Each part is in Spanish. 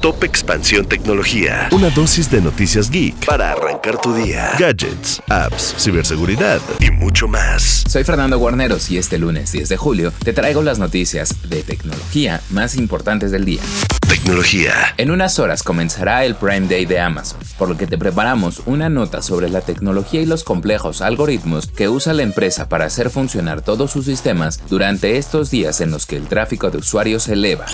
Top Expansión Tecnología. Una dosis de noticias geek para arrancar tu día. Gadgets, apps, ciberseguridad y mucho más. Soy Fernando Guarneros y este lunes 10 de julio te traigo las noticias de tecnología más importantes del día. Tecnología. En unas horas comenzará el Prime Day de Amazon, por lo que te preparamos una nota sobre la tecnología y los complejos algoritmos que usa la empresa para hacer funcionar todos sus sistemas durante estos días en los que el tráfico de usuarios se eleva.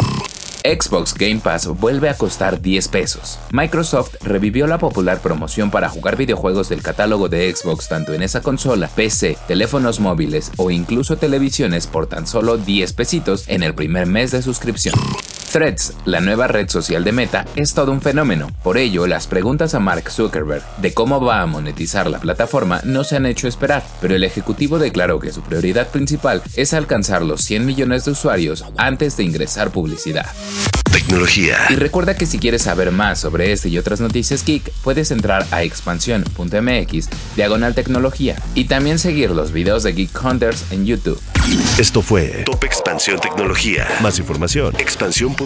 Xbox Game Pass vuelve a costar 10 pesos. Microsoft revivió la popular promoción para jugar videojuegos del catálogo de Xbox tanto en esa consola, PC, teléfonos móviles o incluso televisiones por tan solo 10 pesitos en el primer mes de suscripción. Threads, la nueva red social de Meta, es todo un fenómeno. Por ello, las preguntas a Mark Zuckerberg de cómo va a monetizar la plataforma no se han hecho esperar, pero el ejecutivo declaró que su prioridad principal es alcanzar los 100 millones de usuarios antes de ingresar publicidad. Tecnología. Y recuerda que si quieres saber más sobre este y otras noticias geek, puedes entrar a expansión.mx, diagonal tecnología, y también seguir los videos de Geek Hunters en YouTube. Esto fue Top Expansión Tecnología. Más información. Expansión.mx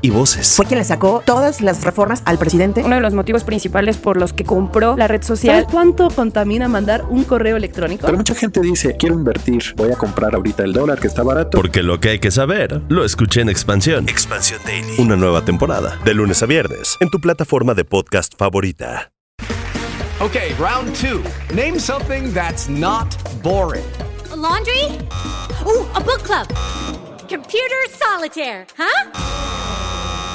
y voces. Fue quien le sacó todas las reformas al presidente. Uno de los motivos principales por los que compró la red social. ¿Sabes cuánto contamina mandar un correo electrónico? Pero mucha gente dice, quiero invertir, voy a comprar ahorita el dólar que está barato. Porque lo que hay que saber, lo escuché en Expansión. Expansión Daily. Una nueva temporada, de lunes a viernes, en tu plataforma de podcast favorita. Okay, round two. Name something that's not boring. A laundry? Ooh, a book club. Computer solitaire, huh?